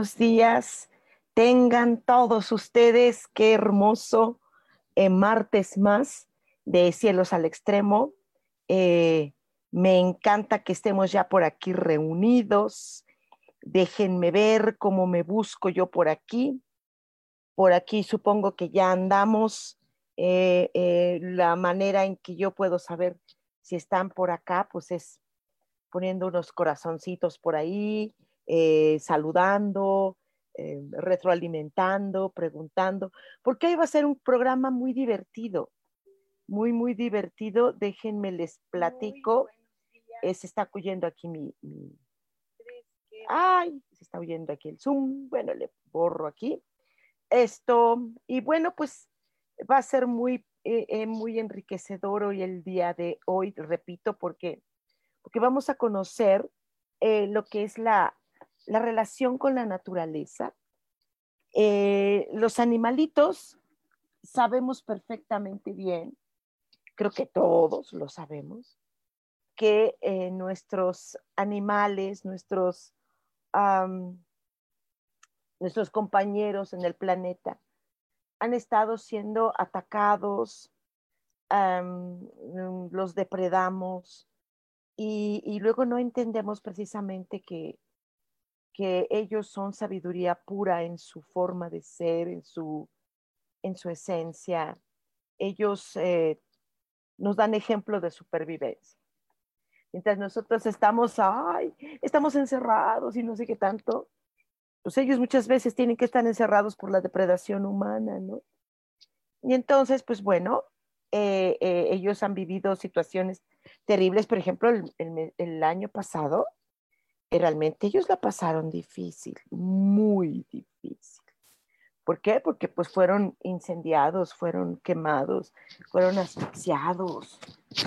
Buenos días. Tengan todos ustedes, qué hermoso eh, martes más de Cielos al Extremo. Eh, me encanta que estemos ya por aquí reunidos. Déjenme ver cómo me busco yo por aquí. Por aquí supongo que ya andamos. Eh, la manera en que yo puedo saber si están por acá, pues es poniendo unos corazoncitos por ahí, eh, saludando, eh, retroalimentando, preguntando, porque ahí va a ser un programa muy divertido, muy, muy divertido. Déjenme les platico. Eh, se está oyendo aquí mi, Ay, se está oyendo aquí el Zoom. Bueno, le borro aquí. Esto, y bueno, pues va a ser muy, muy enriquecedor hoy el día de hoy, repito, porque, porque vamos a conocer lo que es la la relación con la naturaleza. Eh, los animalitos sabemos perfectamente bien, creo que todos lo sabemos, que eh, nuestros animales, nuestros, nuestros compañeros en el planeta han estado siendo atacados, los depredamos y luego no entendemos precisamente que que ellos son sabiduría pura en su forma de ser, en su, en su esencia. Ellos eh, nos dan ejemplo de supervivencia. Mientras nosotros estamos, ay, estamos encerrados y no sé qué tanto, pues ellos muchas veces tienen que estar encerrados por la depredación humana, ¿no? Y entonces, pues bueno, eh, eh, ellos han vivido situaciones terribles. Por ejemplo, el, el año pasado, realmente ellos la pasaron difícil, muy difícil. ¿Por qué? Porque pues fueron incendiados, fueron quemados, fueron asfixiados,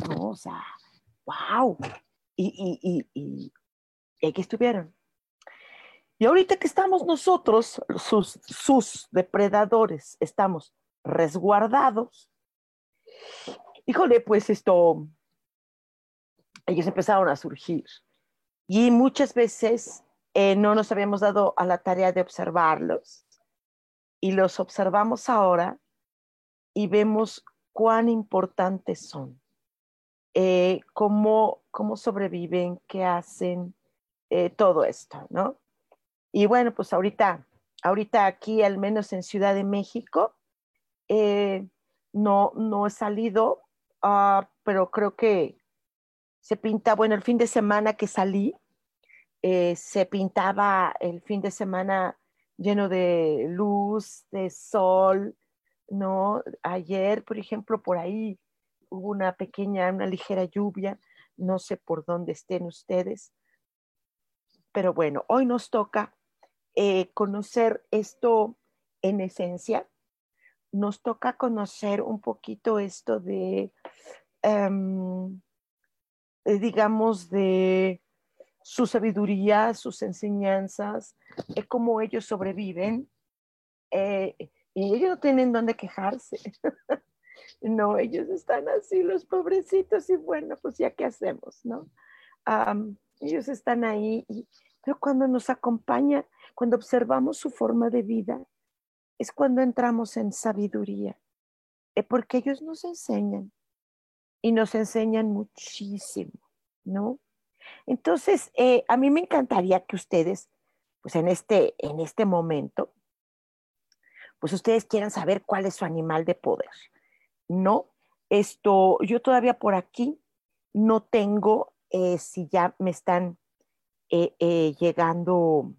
¿no? O sea, wow. Y, y, y, y aquí estuvieron. Y ahorita que estamos nosotros, sus, sus depredadores, estamos resguardados, híjole, pues esto, ellos empezaron a surgir y muchas veces eh, no nos habíamos dado a la tarea de observarlos y los observamos ahora y vemos cuán importantes son, eh, cómo, cómo, sobreviven, qué hacen, eh, todo esto, ¿no? Y bueno, pues ahorita, ahorita aquí, al menos en Ciudad de México, no, no he salido, uh, pero creo que se pinta, bueno, el fin de semana que salí, eh, se pintaba el fin de semana lleno de luz, de sol, ¿no? Ayer, por ejemplo, por ahí hubo una pequeña, una ligera lluvia, no sé por dónde estén ustedes, pero bueno, hoy nos toca eh, conocer esto en esencia, nos toca conocer un poquito esto de, em, eh, digamos, de su sabiduría, sus enseñanzas, es cómo ellos sobreviven. Eh, y ellos no tienen dónde quejarse. no, ellos están así, los pobrecitos, y bueno, pues ya qué hacemos, ¿no? ellos están ahí, pero cuando nos acompaña, cuando observamos su forma de vida, es cuando entramos en sabiduría, eh, porque ellos nos enseñan y nos enseñan muchísimo, ¿no? Entonces, eh, a mí me encantaría que ustedes, pues en este, en este momento, pues ustedes quieran saber cuál es su animal de poder, ¿no? Esto, yo todavía por aquí no tengo, eh, si ya me están eh, llegando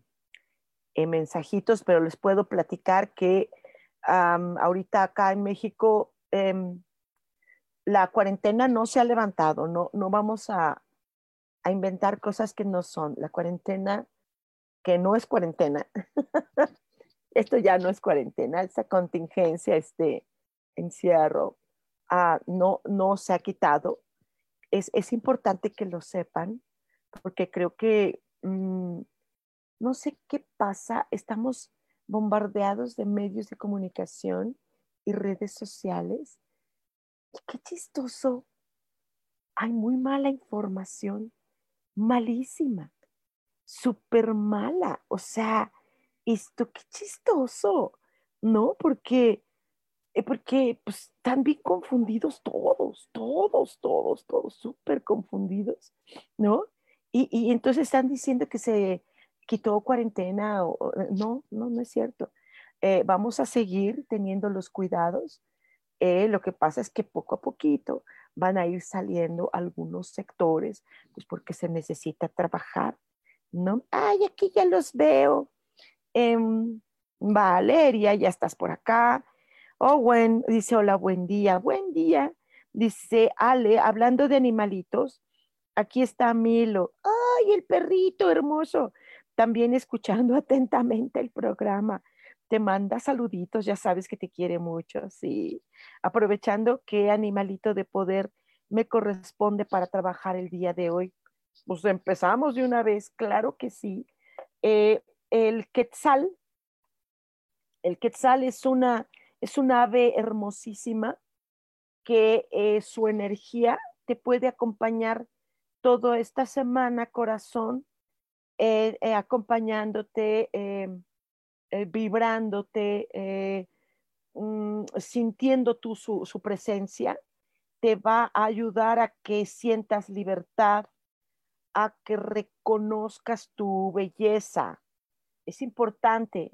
mensajitos, pero les puedo platicar que ahorita acá en México em, la cuarentena no se ha levantado, no, no vamos a, a inventar cosas que no son. La cuarentena, que no es cuarentena. Esto ya no es cuarentena, esa contingencia, este encierro, ah, no, no se ha quitado. Es, es, importante que lo sepan, porque creo que mm, no sé qué pasa, estamos bombardeados de medios de comunicación y redes sociales. Y qué chistoso. Hay muy mala información malísima, súper mala. O sea, esto qué chistoso, ¿no? Porque, eh, porque pues, están bien confundidos todos, todos, todos, todos, súper confundidos, ¿no? Y, y, entonces están diciendo que se quitó cuarentena, o, no, no, no es cierto. Eh, vamos a seguir teniendo los cuidados. Lo que pasa es que poco a poquito van a ir saliendo algunos sectores, pues porque se necesita trabajar, ¿no? Ay, aquí ya los veo. Em, Valeria, ya estás por acá. Owen dice, hola, buen día, buen día. Dice Ale, hablando de animalitos, aquí está Milo. Ay, el perrito hermoso. También escuchando atentamente el programa te manda saluditos, ya sabes que te quiere mucho, sí. Aprovechando qué animalito de poder me corresponde para trabajar el día de hoy. Pues empezamos de una vez, claro que sí. Eh, el quetzal, el quetzal es una, es ave hermosísima que eh, su energía te puede acompañar toda esta semana, corazón, eh, acompañándote eh, vibrándote, eh, mm, sintiendo tú su, su, presencia, te va a ayudar a que sientas libertad, a que reconozcas tu belleza. Es importante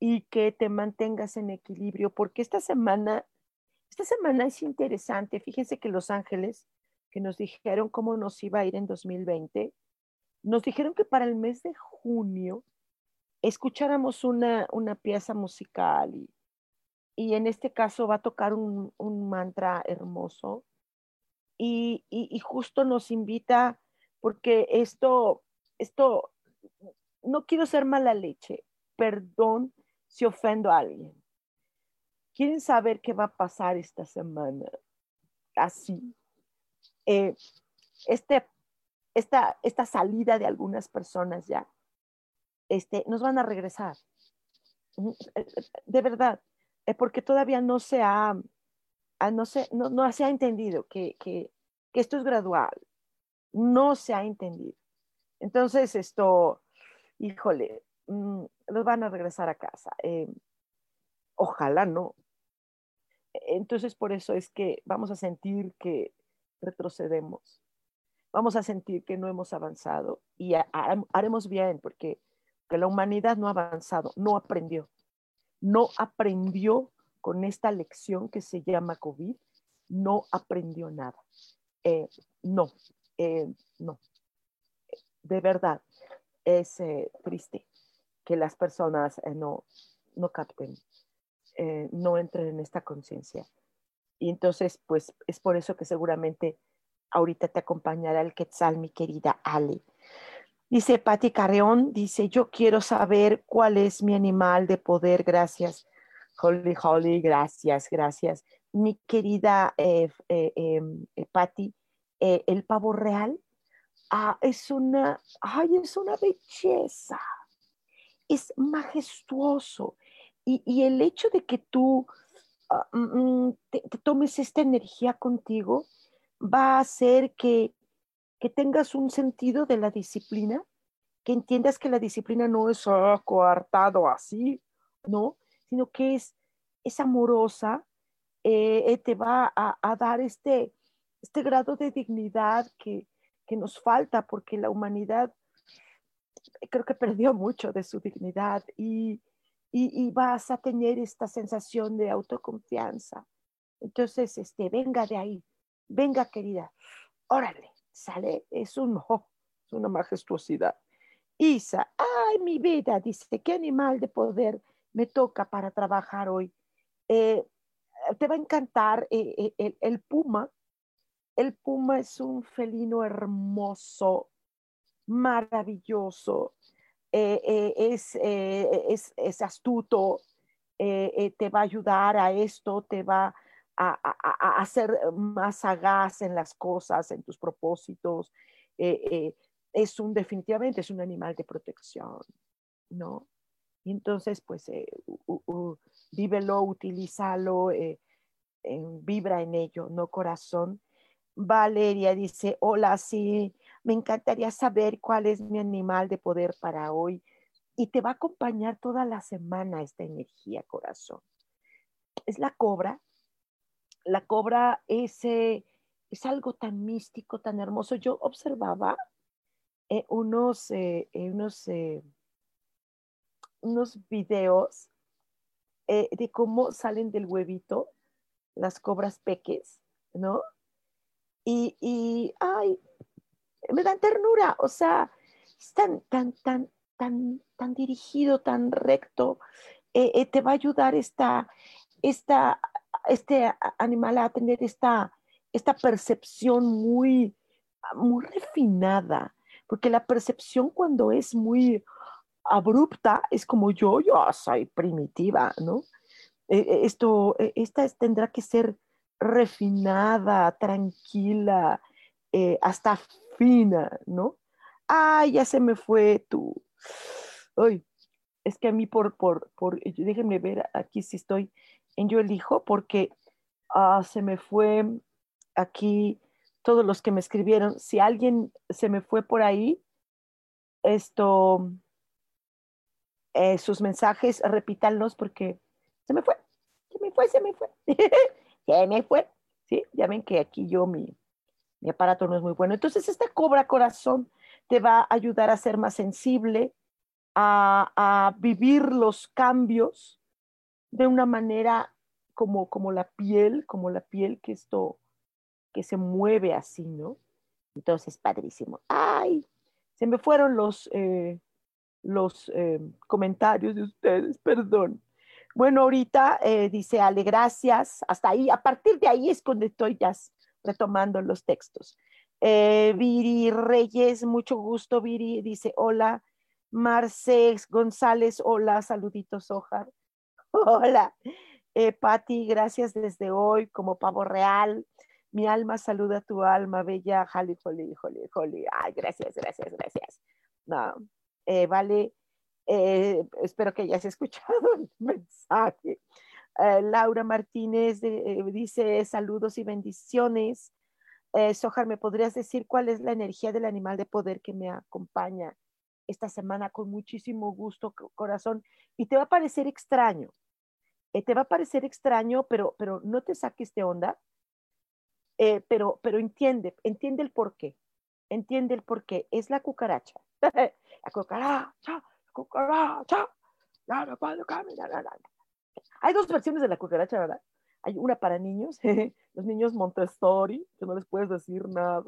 y que te mantengas en equilibrio, porque esta semana, esta semana es interesante. Fíjense que Los Ángeles, que nos dijeron cómo nos iba a ir en 2020, nos dijeron que para el mes de junio escucháramos una, pieza musical y, y, en este caso va a tocar un, mantra hermoso y, justo nos invita, porque esto, esto, no quiero ser mala leche, perdón si ofendo a alguien. ¿Quieren saber qué va a pasar esta semana? Así. Eh, este, esta, esta salida de algunas personas ya este, nos van a regresar. De verdad, es porque todavía no se ha, ah, no se, no, se ha entendido que, esto es gradual. No se ha entendido. Entonces, esto, híjole, mm, van a regresar a casa. Eh, ojalá no. Entonces, por eso es que vamos a sentir que retrocedemos. Vamos a sentir que no hemos avanzado y haremos bien porque que la humanidad no ha avanzado, no aprendió, no aprendió con esta lección que se llama COVID, no aprendió nada. Eh, no, eh, no. De verdad, es eh, triste que las personas no, no capten, no entren en esta conciencia. Y entonces, pues es por eso que seguramente ahorita te acompañará el Quetzal, mi querida Ale. Dice Patti Carreón, dice, yo quiero saber cuál es mi animal de poder. Gracias, Holly, Holly, gracias, gracias. Mi querida eh, eh, em, eh, Patti, el pavo real ah, es una, ay, es una belleza, es majestuoso. Y, el hecho de que tú ah, mm, mm, te, tomes esta energía contigo va a hacer que que tengas un sentido de la disciplina, que entiendas que la disciplina no es ah, coartado así, ¿no? Sino que es, es amorosa, eh, eh, te va a, dar este, este grado de dignidad que, que nos falta porque la humanidad creo que perdió mucho de su dignidad y, y, vas a tener esta sensación de autoconfianza. Entonces, este, venga de ahí, venga querida, órale, sale, es, un, es una majestuosidad. Isa, ay, mi vida, dice, ¿qué animal de poder me toca para trabajar hoy? Eh, te va a encantar eh, eh, el, puma. El puma es un felino hermoso, maravilloso, es, es, astuto, te va a ayudar a esto, te va a, a, ser más sagaz en las cosas, en tus propósitos es un, definitivamente es un animal de protección, ¿no? Y entonces, pues, eh, utilízalo, eh, vibra en ello, ¿no? Corazón. Valeria dice, hola, sí, me encantaría saber cuál es mi animal de poder para hoy. Y te va a acompañar toda la semana esta energía, corazón. Es la cobra. La cobra es, eh, es algo tan místico, tan hermoso. Yo observaba eh, unos, eh, eh, unos, unos videos de cómo salen del huevito las cobras peques, ¿no? Y, y, ay, me dan ternura, o sea, es tan, tan, tan, tan, tan dirigido, tan recto, te va a ayudar esta, esta, este animal a tener esta, esta percepción muy, muy refinada, porque la percepción cuando es muy abrupta es como yo, yo soy primitiva, ¿no? E, e, esto, e, esta tendrá que ser refinada, tranquila, eh, hasta fina, ¿no? Ay, ya se me fue tu. Ay, es que a mí por, por, por, déjenme ver aquí si estoy en yo elijo, porque ah, se me fue aquí todos los que me escribieron. Si alguien se me fue por ahí, esto, eh, sus mensajes, repítanlos porque se me fue, se me fue, se me fue, se me fue. ¿Sí? Ya ven que aquí yo mi, mi aparato no es muy bueno. Entonces, esta cobra corazón te va a ayudar a ser más sensible, a, a vivir los cambios de una manera como, como la piel, como la piel que esto que se mueve así, ¿no? Entonces, padrísimo. ¡Ay! Se me fueron los, eh, los eh, comentarios de ustedes, perdón. Bueno, ahorita eh, dice Ale, gracias. Hasta ahí, a partir de ahí es cuando estoy ya retomando los textos. Viri Reyes, mucho gusto, Viri, dice hola. Marcex González, hola, saluditos, Ojar. Hola. Patti, gracias desde hoy como pavo real. Mi alma saluda a tu alma, bella, jali, joli, joli, joli. Ay, gracias, gracias, gracias. No, eh, vale, eh, espero que hayas escuchado el mensaje. Eh, Laura Martínez dice saludos y bendiciones. Sojar, ¿me podrías decir cuál es la energía del animal de poder que me acompaña esta semana con muchísimo gusto, corazón? Y te va a parecer extraño. Te va a parecer extraño, pero, pero no te saques de onda eh, pero, pero entiende, entiende el por qué, entiende el por qué, es la cucaracha, la cucaracha, la cucaracha, ya no puedo caminar, Hay dos versiones de la cucaracha, ¿verdad? Hay una para niños, los niños Montessori, que no les puedes decir nada,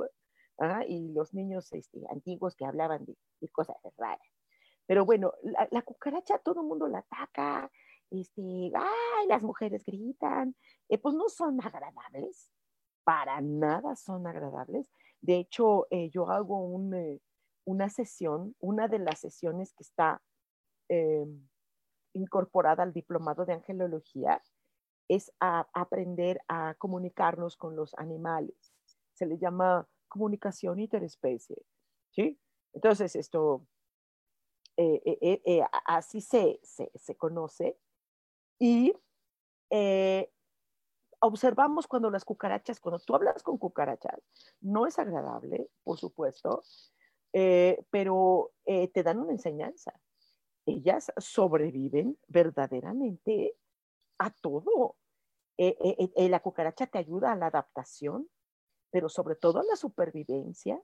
y los niños este, antiguos que hablaban de, cosas raras. Pero bueno, la, cucaracha todo el mundo la ataca, este, ay, las mujeres gritan, eh, pues no son agradables, para nada son agradables. De hecho, eh, yo hago eh, una sesión, una de las sesiones que está incorporada al diplomado de angelología, es a aprender a comunicarnos con los animales. Se le llama comunicación interespecie. ¿sí? Entonces, esto, así se, se, se, conoce. Y observamos cuando las cucarachas, cuando tú hablas con cucarachas, no es agradable, por supuesto, eh, pero eh, te dan una enseñanza. Ellas sobreviven verdaderamente a todo. Eh, la cucaracha te ayuda a la adaptación, pero sobre todo a la supervivencia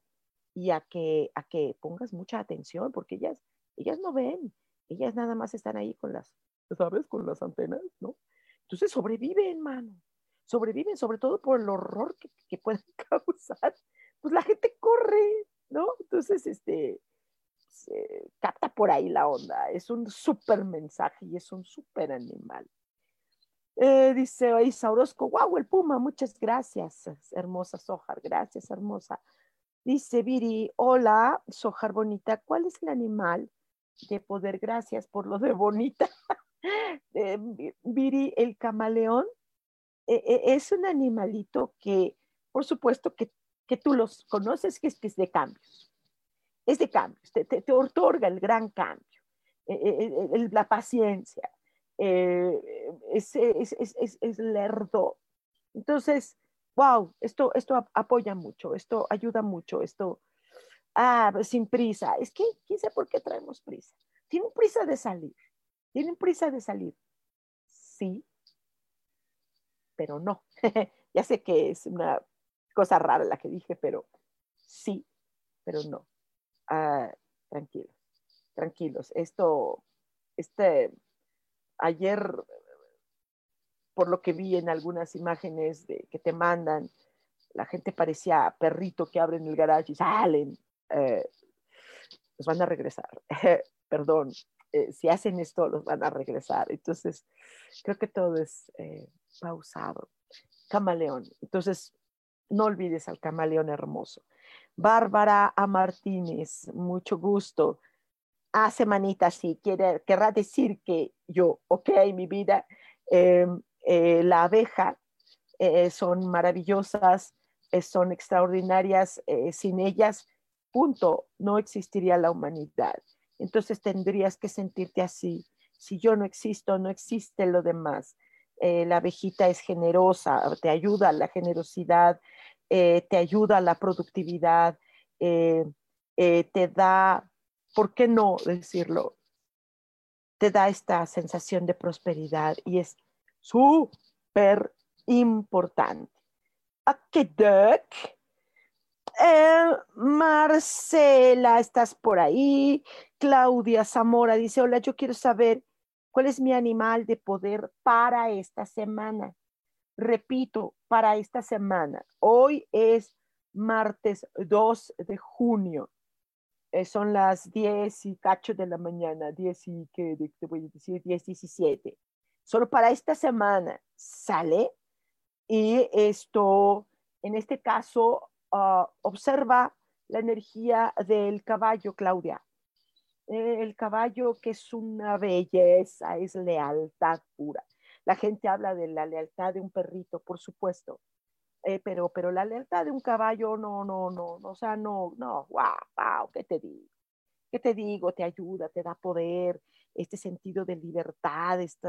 y a que, a que pongas mucha atención, porque ellas, ellas no ven, ellas nada más están ahí con las, ¿sabes? Con las antenas, ¿no? Entonces sobreviven, mano, sobreviven sobre todo por el horror que, que pueden causar. Pues la gente corre, ¿no? Entonces, este, se capta por ahí la onda. Es un súper mensaje y es un súper animal. Eh, dice Isa Orozco, wow, el puma, muchas gracias, hermosa Sojar, gracias, hermosa. Dice Viri, hola, Sojar bonita, ¿cuál es el animal de poder? Gracias por lo de bonita. Eh, Viri, el camaleón, eh, es un animalito que, por supuesto, que, que tú los conoces, que es, de cambios. Es de cambios, te, te, otorga el gran cambio, la paciencia, eh, es, es, es, es, lerdo. Entonces, wow, esto, esto apoya mucho, esto ayuda mucho, esto, ah, sin prisa. Es que, ¿quién sabe por qué traemos prisa? Tienen prisa de salir, tienen prisa de salir. Sí, pero no. ya sé que es una cosa rara la que dije, pero sí, pero no. Ah, tranquilos, tranquilos. Esto, este, ayer, por lo que vi en algunas imágenes de, que te mandan, la gente parecía perrito que abren el garaje y salen. Eh, los van a regresar. Perdón, eh, si hacen esto, los van a regresar. Entonces, creo que todo es eh, pausado. Camaleón. Entonces, no olvides al camaleón hermoso. Bárbara A. Martínez, mucho gusto a semanita sí, quiere, querrá decir que yo, ok, mi vida, eh, la abeja son maravillosas, son extraordinarias, sin ellas, punto, no existiría la humanidad. Entonces tendrías que sentirte así. Si yo no existo, no existe lo demás. la abejita es generosa, te ayuda a la generosidad, te ayuda a la productividad, te da ¿por qué no decirlo? Te da esta sensación de prosperidad y es súper importante. Eh, Marcela, ¿estás por ahí? Claudia Zamora dice, hola, yo quiero saber cuál es mi animal de poder para esta semana. Repito, para esta semana. Hoy es martes 2 de junio. Eh, son las 10 y cacho de la mañana, 10 y te voy a decir, 10, 17. Solo para esta semana sale y esto, en este caso, ah, observa la energía del caballo, Claudia. El caballo que es una belleza, es lealtad pura. La gente habla de la lealtad de un perrito, por supuesto, eh, pero, pero la lealtad de un caballo, no, no, no, no, o sea, no, no, wow, wow, ¿qué te digo? ¿Qué te digo? Te ayuda, te da poder, este sentido de libertad, este,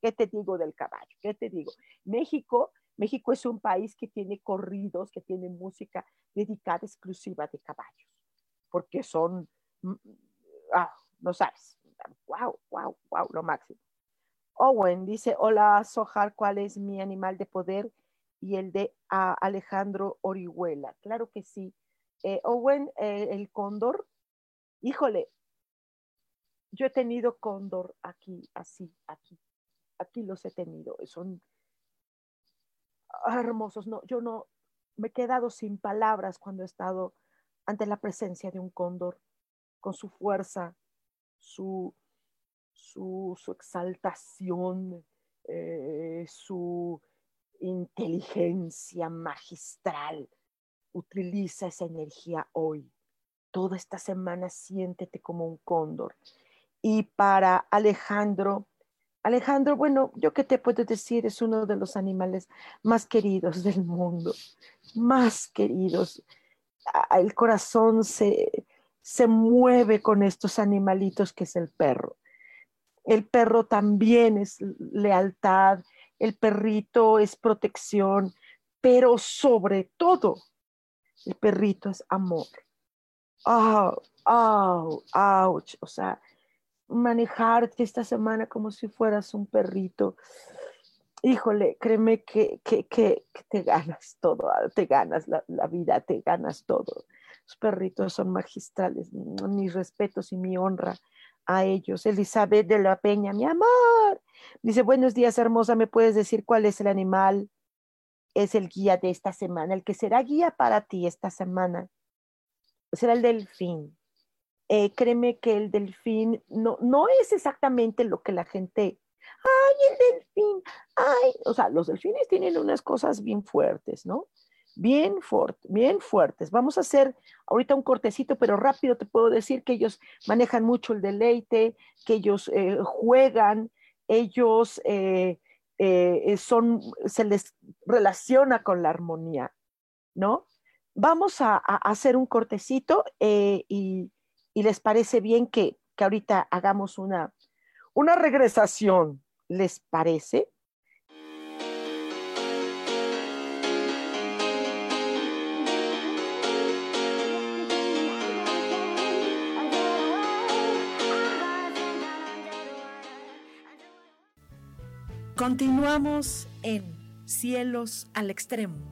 ¿qué te digo del caballo? ¿Qué te digo? México, México es un país que tiene corridos, que tiene música dedicada exclusiva de caballos, porque son, mm, ah, no sabes, wow, wow, wow, lo máximo. Owen dice, hola Sojar, ¿cuál es mi animal de poder? y el de Alejandro Orihuela. Claro que sí. Eh, Owen, eh, el cóndor, híjole, yo he tenido cóndor aquí, así, aquí, aquí los he tenido, son hermosos. No, yo no me he quedado sin palabras cuando he estado ante la presencia de un cóndor, con su fuerza, su, su, exaltación, eh, su inteligencia magistral. Utiliza esa energía hoy. Toda esta semana siéntete como un cóndor. Y para Alejandro, Alejandro, bueno, yo qué te puedo decir, es uno de los animales más queridos del mundo, más queridos. El corazón se, se mueve con estos animalitos que es el perro. El perro también es lealtad, el perrito es protección, pero sobre todo, el perrito es amor. Oh, oh, ouch. O sea, manejarte esta semana como si fueras un perrito. Híjole, créeme que, que, te ganas todo, te ganas la, la, vida, te ganas todo. Los perritos son magistrales, mis respetos y mi honra a ellos. Elizabeth de la Peña, mi amor. Dice, buenos días, hermosa, ¿me puedes decir cuál es el animal? Es el guía de esta semana, el que será guía para ti esta semana. Será el delfín. Eh, créeme que el delfín no, no es exactamente lo que la gente, ay, el delfín, ay, o sea, los delfines tienen unas cosas bien fuertes, ¿no? bien, bien fuertes. Vamos a hacer ahorita un cortecito, pero rápido te puedo decir que ellos manejan mucho el deleite, que ellos eh, juegan, ellos eh, son, se les relaciona con la armonía, ¿no? Vamos a, hacer un cortecito y, les parece bien que, que ahorita hagamos una, una regresación, ¿les parece? Continuamos en Cielos al Extremo.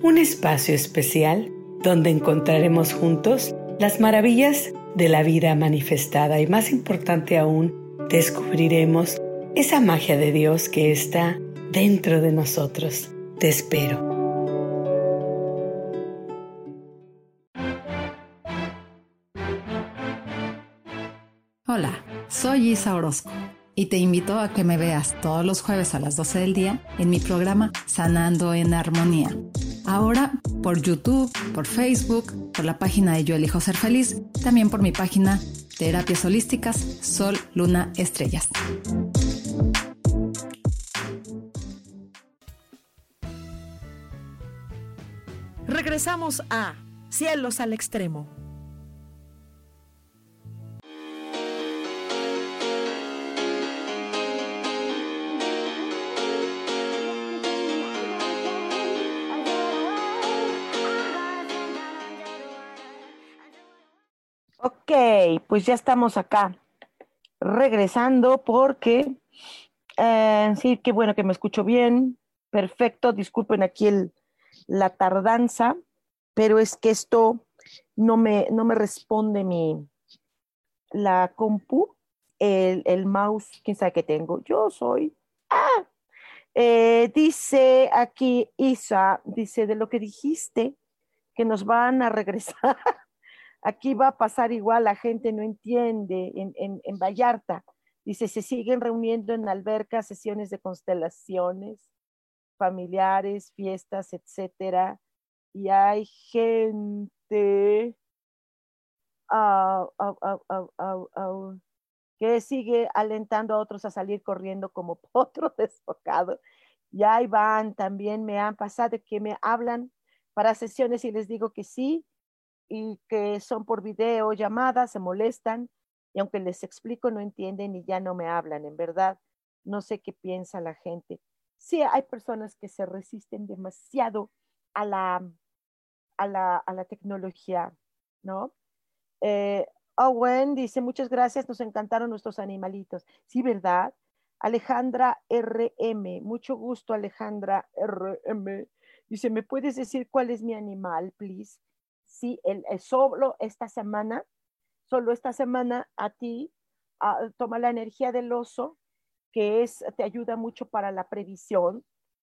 Un espacio especial donde encontraremos juntos las maravillas de la vida manifestada y más importante aún, descubriremos esa magia de Dios que está dentro de nosotros. Te espero. Hola, soy Isa Orozco y te invito a que me veas todos los jueves a las 12 del día en mi programa Sanando en Armonía. Ahora por YouTube, por Facebook, por la página de Yo Elijo Ser Feliz, también por mi página Terapias Holísticas Sol, Luna, Estrellas. Regresamos a Cielos al Extremo. Ok, pues ya estamos acá regresando porque eh, sí, qué bueno que me escucho bien. Perfecto, disculpen aquí la tardanza, pero es que esto no me, no me responde mi la compu, el, mouse, quién sabe qué tengo. Yo soy. Ah, eh, dice aquí Isa, dice de lo que dijiste, que nos van a regresar Aquí va a pasar igual, la gente no entiende en, en, Vallarta. Dice, se siguen reuniendo en albercas, sesiones de constelaciones familiares, fiestas, etcétera. Y hay gente que sigue alentando a otros a salir corriendo como potro desfocado. Y ahí van, también me han pasado que me hablan para sesiones y les digo que sí, y que son por video, llamadas, se molestan y aunque les explico no entienden y ya no me hablan, en verdad. No sé qué piensa la gente. Sí, hay personas que se resisten demasiado a la, a la, a la tecnología, ¿no? Eh, Owen dice, muchas gracias, nos encantaron nuestros animalitos. Sí, ¿verdad? Alejandra RM, mucho gusto Alejandra RM. Dice, ¿me puedes decir cuál es mi animal, please? Sí, el, solo esta semana Solo esta semana a ti ah, toma la energía del oso, que es, te ayuda mucho para la previsión.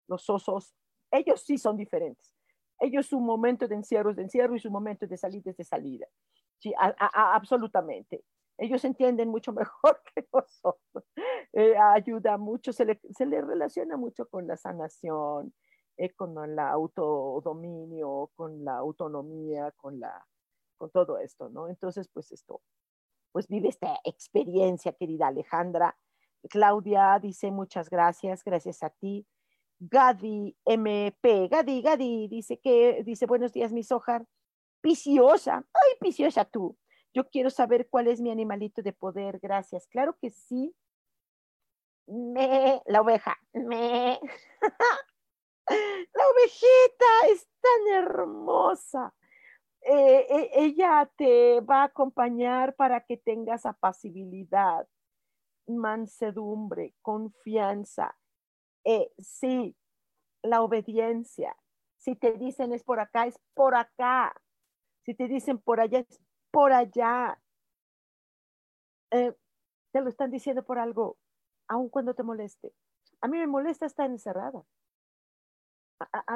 Los osos, ellos sí son diferentes. Ellos su momento de encierro es de encierro y su momento de salida es de salida. Sí, absolutamente. Ellos entienden mucho mejor que nosotros. Eh, ayuda mucho, se se le, relaciona mucho con la sanación, eh, con el autodominio, con la autonomía, con, la, con todo esto, ¿no? Entonces, pues esto, pues vive esta experiencia, querida Alejandra. Claudia dice muchas gracias, gracias a ti. Gadi MP, Gadi, Gadi, dice que, dice buenos días, mi sojar. Piciosa, ay, piciosa tú. Yo quiero saber cuál es mi animalito de poder, gracias. Claro que sí. Me, la oveja, me. La ovejita es tan hermosa. Eh, eh, ella te va a acompañar para que tengas apacibilidad, mansedumbre, confianza. Eh, sí, la obediencia. Si te dicen es por acá, es por acá. Si te dicen por allá, es por allá. te lo están diciendo por algo, aun cuando te moleste. A mí me molesta estar encerrada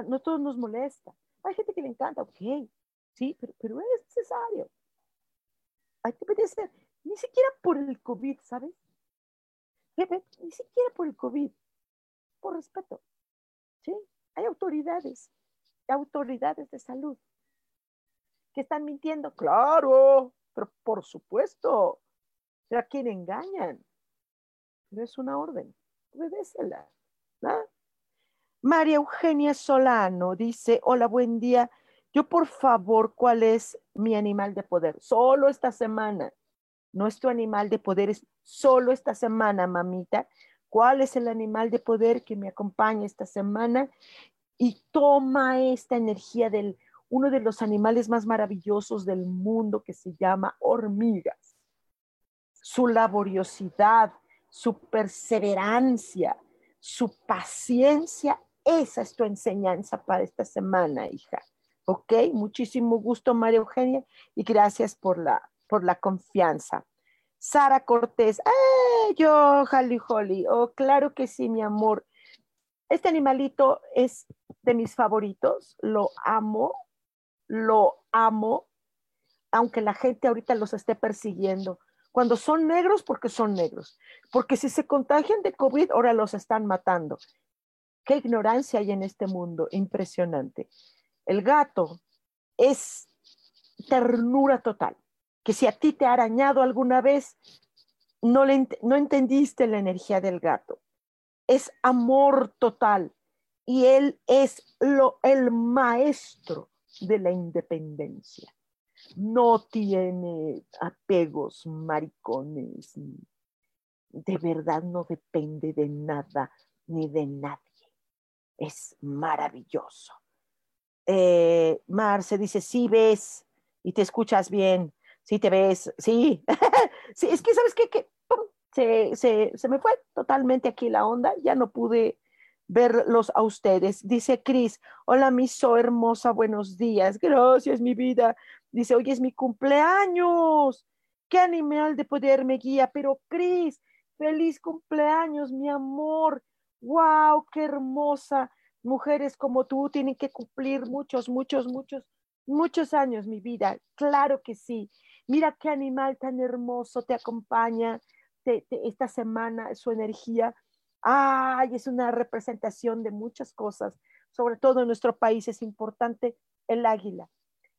no todos nos molesta. Hay gente que le encanta, ok, sí, pero, pero es necesario. Hay que obedecer, ni siquiera por el COVID, ¿sabes? Ni siquiera por el COVID, por respeto. ¿Sí? Hay autoridades, autoridades de salud que están mintiendo. Claro, pero por supuesto. ¿A quién engañan? Pero es una orden. Obedécela. ¿no? María Eugenia Solano dice, hola, buen día. Yo, por favor, ¿cuál es mi animal de poder? Solo esta semana. Nuestro animal de poder es solo esta semana, mamita. ¿Cuál es el animal de poder que me acompaña esta semana? Y toma esta energía del uno de los animales más maravillosos del mundo que se llama hormigas. Su laboriosidad, su perseverancia, su paciencia esa es tu enseñanza para esta semana, hija. ¿Ok? Muchísimo gusto, María Eugenia, y gracias por la, por la confianza. Sara Cortés, ¡eh! Yo, Holly Holly. Oh, claro que sí, mi amor. Este animalito es de mis favoritos. Lo amo, lo amo, aunque la gente ahorita los esté persiguiendo. Cuando son negros, porque son negros. Porque si se contagian de COVID, ahora los están matando. Qué ignorancia hay en este mundo, impresionante. El gato es ternura total, que si a ti te ha arañado alguna vez, no, no entendiste la energía del gato. Es amor total y él es lo, el maestro de la independencia. No tiene apegos maricones. De verdad no depende de nada ni de nadie es maravilloso. Eh, Marce dice, sí ves y te escuchas bien, sí te ves, sí, sí, es que sabes que se, se, se, me fue totalmente aquí la onda, ya no pude verlos a ustedes. Dice Cris, hola mi so hermosa, buenos días, gracias mi vida. Dice, hoy es mi cumpleaños, qué animal de poder me guía, pero Cris, feliz cumpleaños, mi amor wow, qué hermosa. Mujeres como tú tienen que cumplir muchos, muchos, muchos, muchos años, mi vida. Claro que sí. Mira qué animal tan hermoso te acompaña esta semana, su energía. Ay, es una representación de muchas cosas. Sobre todo en nuestro país es importante el águila.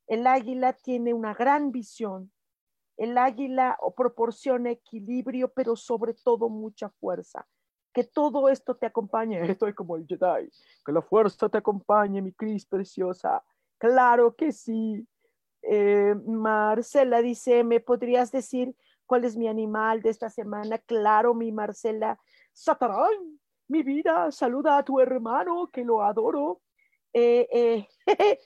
El águila tiene una gran visión. El águila proporciona equilibrio, pero sobre todo mucha fuerza que todo esto te acompañe. Estoy como el Jedi. Que la fuerza te acompañe, mi Cris preciosa. Claro que sí. Eh, Marcela dice, ¿me podrías decir cuál es mi animal de esta semana? Claro, mi Marcela. Satarán, mi vida, saluda a tu hermano, que lo adoro. Eh, eh,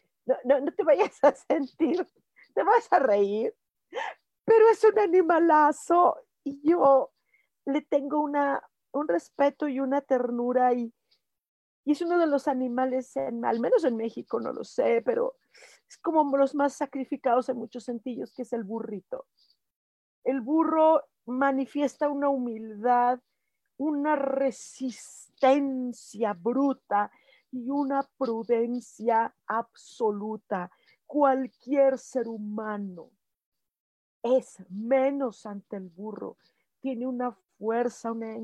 no, no te vayas a sentir, te vas a reír, pero es un animalazo y yo le tengo una un respeto y una ternura y, y es uno de los animales, al menos en México, no lo sé, pero es como los más sacrificados en muchos sentidos, que es el burrito. El burro manifiesta una humildad, una resistencia bruta y una prudencia absoluta. Cualquier ser humano es menos ante el burro, tiene una fuerza, una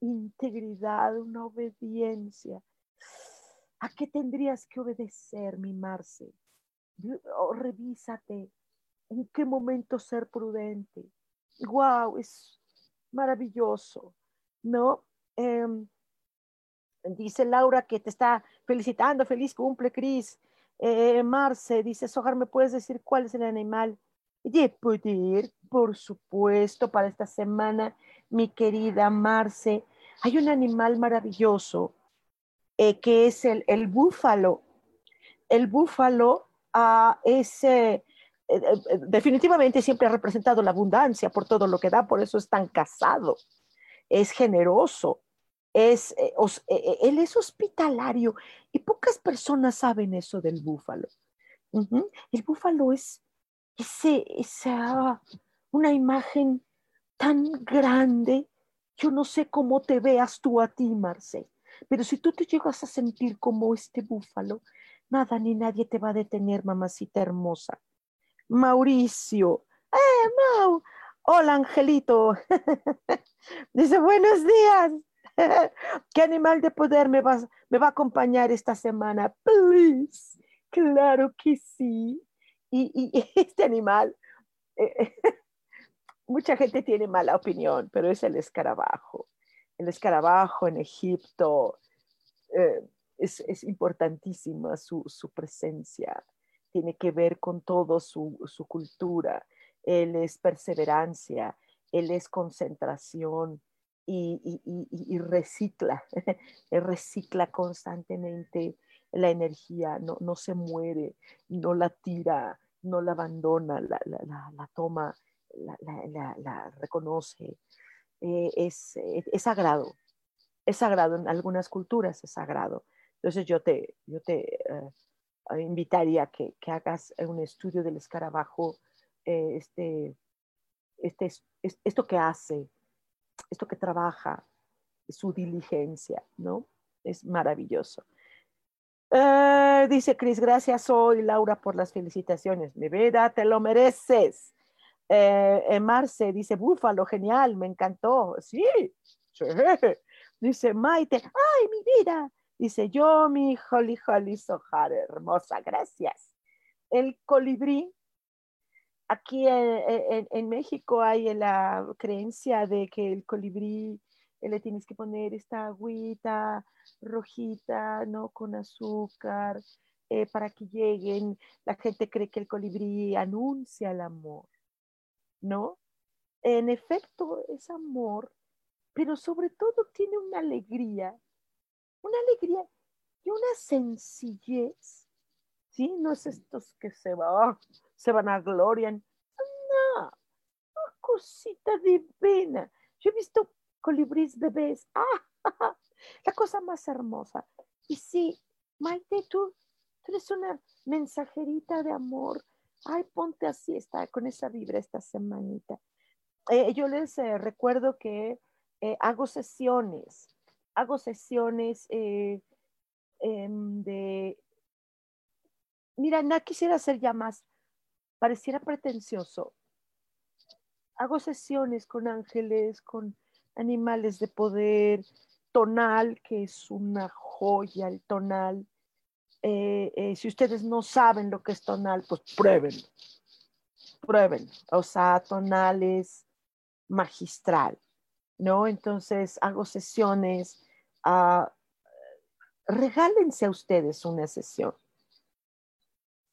integridad, una obediencia. ¿A qué tendrías que obedecer, mi Marce? Oh, revísate. ¿En qué momento ser prudente? ¡Wow! Es maravilloso, ¿no? Em, dice Laura que te está felicitando. Feliz cumple, Cris. Eh, Marce dice, Sojar, ¿me puedes decir cuál es el animal de poder? Por supuesto, para esta semana, mi querida Marce, hay un animal maravilloso eh, que es el, el, búfalo. El búfalo uh, es eh, eh, definitivamente siempre ha representado la abundancia por todo lo que da, por eso es tan casado, es generoso, es, él es hospitalario y pocas personas saben eso del búfalo. El búfalo es ese, esa, una imagen tan grande, yo no sé cómo te veas tú a ti, Marce, pero si tú te llegas a sentir como este búfalo, nada ni nadie te va a detener, mamacita hermosa. Mauricio, ¡eh, Mau! Hola, Angelito. Dice, buenos días. ¿Qué animal de poder me va, me va a acompañar esta semana? Please. Claro que sí. Y, este animal, eh, mucha gente tiene mala opinión, pero es el escarabajo. El escarabajo en Egipto eh, es, importantísima su, presencia, tiene que ver con todo su, cultura. Él es perseverancia, él es concentración y, recicla, recicla constantemente la energía, no, no, se muere, no la tira, no la abandona, la, la, toma, la, reconoce. Eh, es, es sagrado, es sagrado en algunas culturas, es sagrado. Entonces yo te, yo te eh, invitaría que, que, hagas un estudio del escarabajo, eh, este, este, esto que hace, esto que trabaja, su diligencia, ¿no? Es maravilloso. Eh, dice Cris, gracias hoy, Laura, por las felicitaciones. Mi vida, te lo mereces. Marce dice, búfalo, genial, me encantó. Sí. Dice Maite, ay, mi vida, Dice, yo, mi Holly Holly Sohar, hermosa, gracias. El colibrí, aquí en, México hay la creencia de que el colibrí eh, le tienes que poner esta agüita rojita, ¿no? Con azúcar, eh, para que lleguen. La gente cree que el colibrí anuncia el amor, ¿no? En efecto, es amor, pero sobre todo tiene una alegría una alegría y una sencillez, ¿sí? No es estos que se, va, se van a glorian, no, una cosita divina. Yo he visto colibríes bebés, ¡ah! la cosa más hermosa. Y sí, Maite, tú, eres una mensajerita de amor. Ay, ponte así, está con esa vibra esta semanita. Eh, yo les eh, recuerdo que eh, hago sesiones hago sesiones em, de, mira, no quisiera hacer ya más, pareciera pretencioso. Hago sesiones con ángeles, con animales de poder, tonal, que es una joya, el tonal. Eh, eh, si ustedes no saben lo que es tonal, pues prueben, prueben. O sea, tonal es magistral, ¿no? Entonces hago sesiones regálense a ustedes una sesión.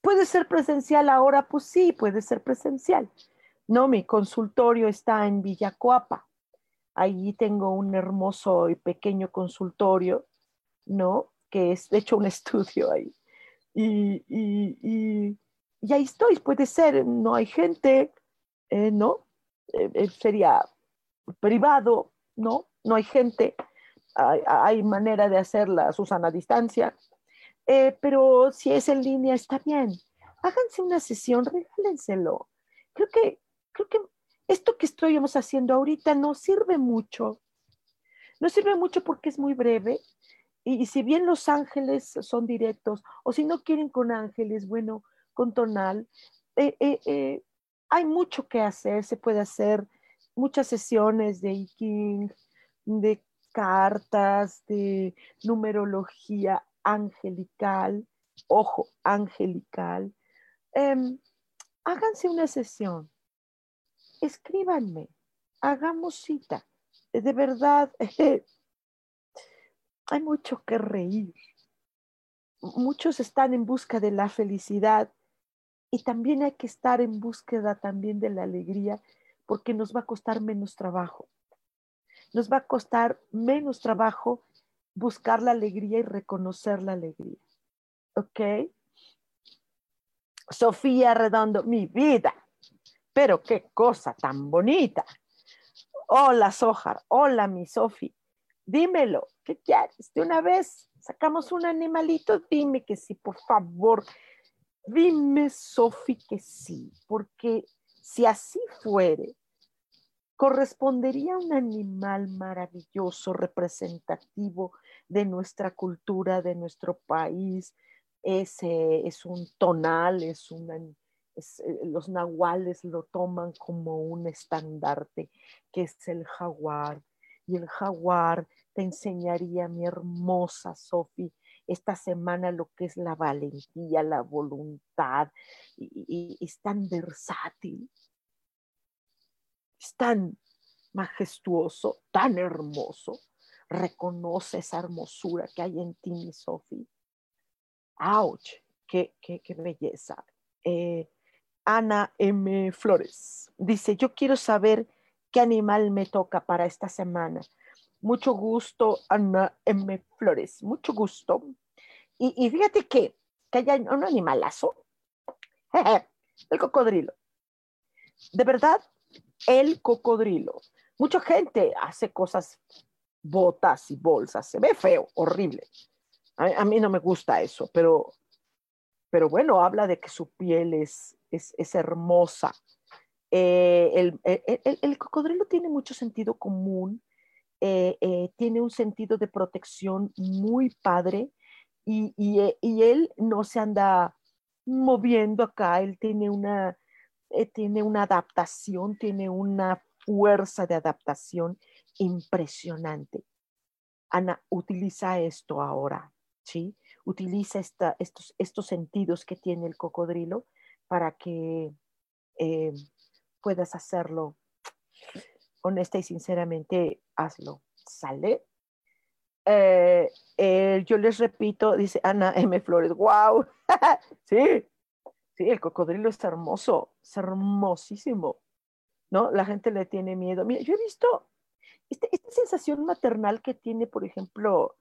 ¿Puede ser presencial ahora? Pues sí, puede ser presencial. No, mi consultorio está en Villacoapa. Allí tengo un hermoso y pequeño consultorio, ¿no? Que es, de hecho, un estudio ahí. Y, y, ahí estoy, puede ser, no hay gente, eh, ¿no? Eh, eh, sería privado, ¿no? No hay gente hay, manera de hacerla, Susana, a distancia, pero si es en línea está bien. Háganse una sesión, regálenselo. Creo que, creo que esto que estamos haciendo ahorita no sirve mucho. No sirve mucho porque es muy breve. Y, si bien los ángeles son directos, o si no quieren con ángeles, bueno, con tonal, eh, eh, eh, hay mucho que hacer. Se puede hacer muchas sesiones de I de cartas, de numerología angelical, ojo, angelical. Em, háganse una sesión escríbanme, hagamos cita. De verdad, hay mucho que reír. Muchos están en busca de la felicidad y también hay que estar en búsqueda también de la alegría porque nos va a costar menos trabajo. Nos va a costar menos trabajo buscar la alegría y reconocer la alegría. ¿Ok? Sofía Redondo, mi vida. Pero qué cosa tan bonita. Hola, Sojar. Hola, mi Sofi. Dímelo, ¿qué quieres? De una vez sacamos un animalito, dime que sí, por favor. Dime, Sofi, que sí, porque si así fuere, correspondería un animal maravilloso, representativo de nuestra cultura, de nuestro país. Ese es un tonal, es un eh, los nahuales lo toman como un estandarte, que es el jaguar. Y el jaguar te enseñaría, mi hermosa Sofi, esta semana lo que es la valentía, la voluntad, y, es tan versátil, es tan majestuoso, tan hermoso. Reconoce esa hermosura que hay en ti, mi Sofi. ¡Auch! Qué, qué, qué belleza! Eh, Ana M. Flores. Dice, yo quiero saber qué animal me toca para esta semana. Mucho gusto, Ana M. Flores. Mucho gusto. Y, fíjate que, que hay un animalazo. el cocodrilo. De verdad, el cocodrilo. Mucha gente hace cosas, botas y bolsas. Se ve feo, horrible. A, mí no me gusta eso, pero, pero bueno, habla de que su piel es es, hermosa. Eh, el, cocodrilo tiene mucho sentido común, eh, eh, tiene un sentido de protección muy padre y, él no se anda moviendo acá, él tiene una, tiene una adaptación, tiene una fuerza de adaptación impresionante. Ana, utiliza esto ahora, ¿sí? Utiliza estos, estos sentidos que tiene el cocodrilo para que eh, puedas hacerlo. Honesta y sinceramente, hazlo. ¿Sale? Eh, eh, yo les repito, dice Ana M. Flores, wow, sí, sí, el cocodrilo es hermoso, es hermosísimo, ¿no? La gente le tiene miedo. Mira, yo he visto este, esta sensación maternal que tiene, por ejemplo,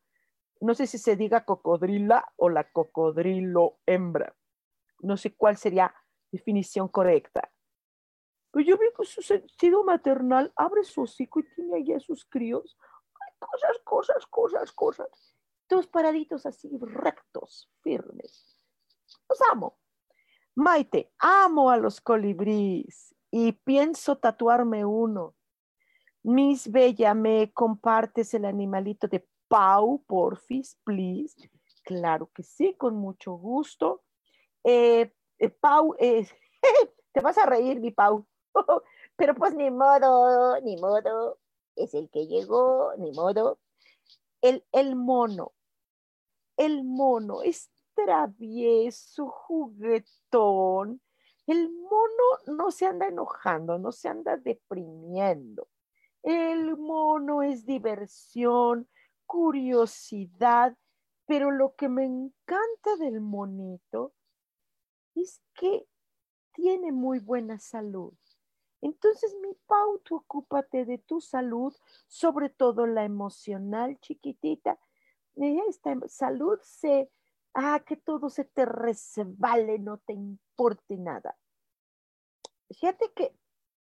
no sé si se diga cocodrila o la cocodrilo hembra no sé cuál sería definición correcta. Pero yo veo que su sentido maternal abre su hocico y tiene ahí a sus críos. cosas, cosas, cosas, cosas. Todos paraditos así, rectos, firmes. Los amo. Maite, amo a los colibríes y pienso tatuarme uno. Miss Bella, ¿me compartes el animalito de Pau, porfis, please? Claro que sí, con mucho gusto. Eh, eh, Pau, eh, te vas a reír, mi Pau. Pero pues ni modo, ni modo. Es el que llegó, ni modo. El, el mono, el mono es travieso, juguetón. El mono no se anda enojando, no se anda deprimiendo. El mono es diversión, curiosidad, pero lo que me encanta del monito es que tiene muy buena salud. Entonces, mi Pau, tú ocúpate de tu salud, sobre todo la emocional, chiquitita. Esta salud se, ah, que todo se te resbale, no te importe nada. Fíjate que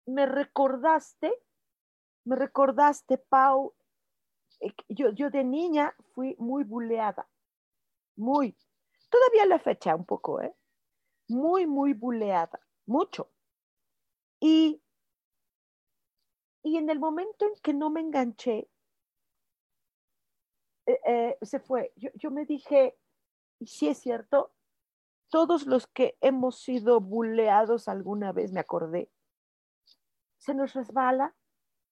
me recordaste, me recordaste, Pau, eh, yo, yo de niña fui muy buleada, muy, todavía la fecha un poco, ¿eh? muy, muy buleada, mucho. Y y en el momento en que no me enganché, eh, eh, se fue. Yo, yo me dije, y sí es cierto, todos los que hemos sido buleados alguna vez, me acordé, se nos resbala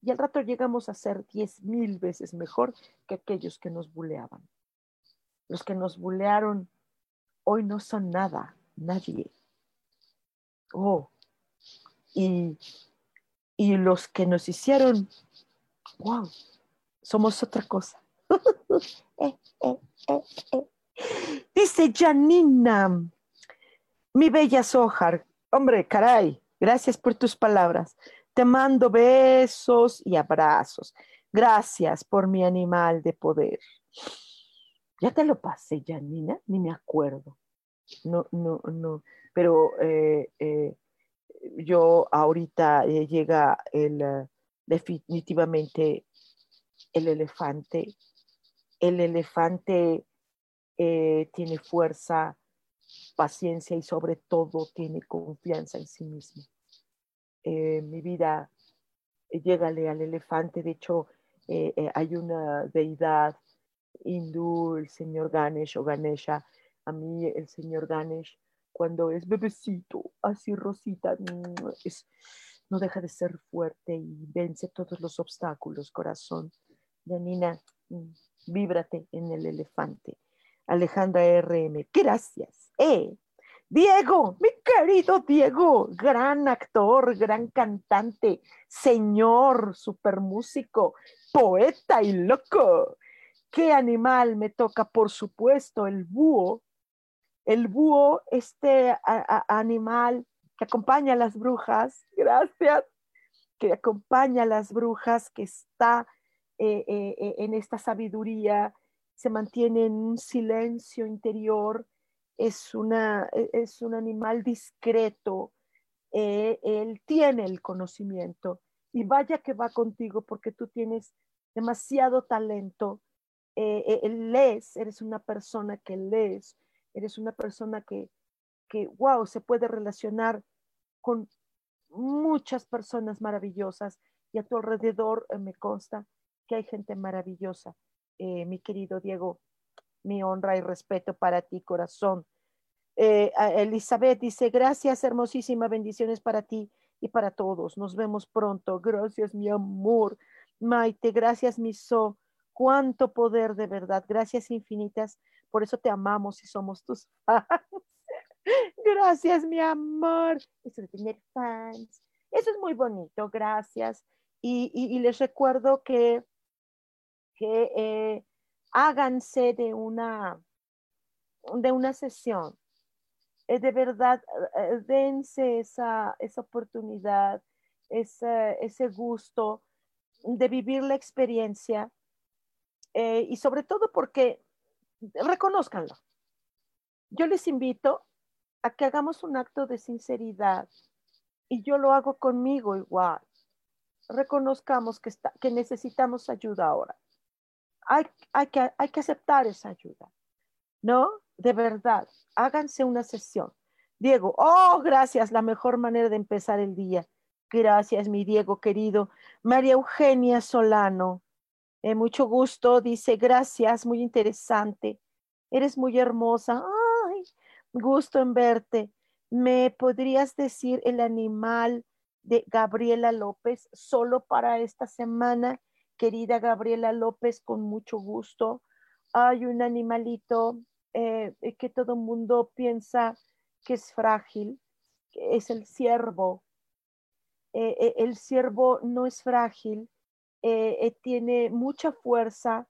y al rato llegamos a ser diez mil veces mejor que aquellos que nos buleaban. Los que nos bulearon hoy no son nada, nadie. Oh, y, y los que nos hicieron, wow, somos otra cosa. eh, eh, eh, Dice Janina, mi bella Sojar, hombre, caray, gracias por tus palabras. Te mando besos y abrazos. Gracias por mi animal de poder. Ya te lo pasé, Janina, ni me acuerdo. No, no, no. Pero yo ahorita eh, llega el, definitivamente el elefante. El elefante tiene fuerza, paciencia y sobre todo tiene confianza en sí mismo. Eh, mi vida, eh, llégale al elefante. De hecho, eh, hay una deidad hindú, el señor Ganesh o Ganesha. A mí el señor Ganesh, cuando es bebecito, así rosita, mm, no deja de ser fuerte y vence todos los obstáculos, corazón. Janina, mm, víbrate en el elefante. Alejandra RM, gracias. Eh, Diego, mi querido Diego, gran actor, gran cantante, señor, super músico, poeta y loco. ¿Qué animal me toca? Por supuesto, el búho. El búho, este animal que acompaña a las brujas, gracias, que acompaña a las brujas, que está eh, eh, en esta sabiduría, se mantiene en un silencio interior, es, una, e, es un animal discreto, eh, él tiene el conocimiento y vaya que va contigo porque tú tienes demasiado talento, eh, eh, lees, eres una persona que lees, eres una persona que, que, wow, se puede relacionar con muchas personas maravillosas y a tu alrededor me consta que hay gente maravillosa. mi querido Diego, mi honra y respeto para ti, corazón. Eh, Elizabeth dice, gracias, hermosísima, bendiciones para ti y para todos. Nos vemos pronto. Gracias, mi amor. Maite, gracias, mi so. Cuánto poder de verdad. Gracias infinitas. Por eso te amamos y somos tus fans. gracias, mi amor. Eso de tener fans. Eso es muy bonito. Gracias. Y, les recuerdo que, que eh, háganse de una, de una sesión. Eh, de verdad, eh, dense esa, esa oportunidad, ese, ese gusto de vivir la experiencia eh, y sobre todo porque reconozcanlo. Yo les invito a que hagamos un acto de sinceridad y yo lo hago conmigo igual. Reconozcamos que, está, que necesitamos ayuda ahora hay, que, hay que aceptar esa ayuda, ¿no? De verdad, háganse una sesión. Diego, oh, gracias, la mejor manera de empezar el día. Gracias, mi Diego querido. María Eugenia Solano, eh, mucho gusto, dice, gracias, muy interesante. Eres muy hermosa. Ay, gusto en verte. ¿Me podrías decir el animal de Gabriela López solo para esta semana? querida Gabriela López, con mucho gusto. Hay un animalito eh, que todo el mundo piensa que es frágil, es el ciervo. Eh, eh, el ciervo no es frágil, tiene mucha fuerza,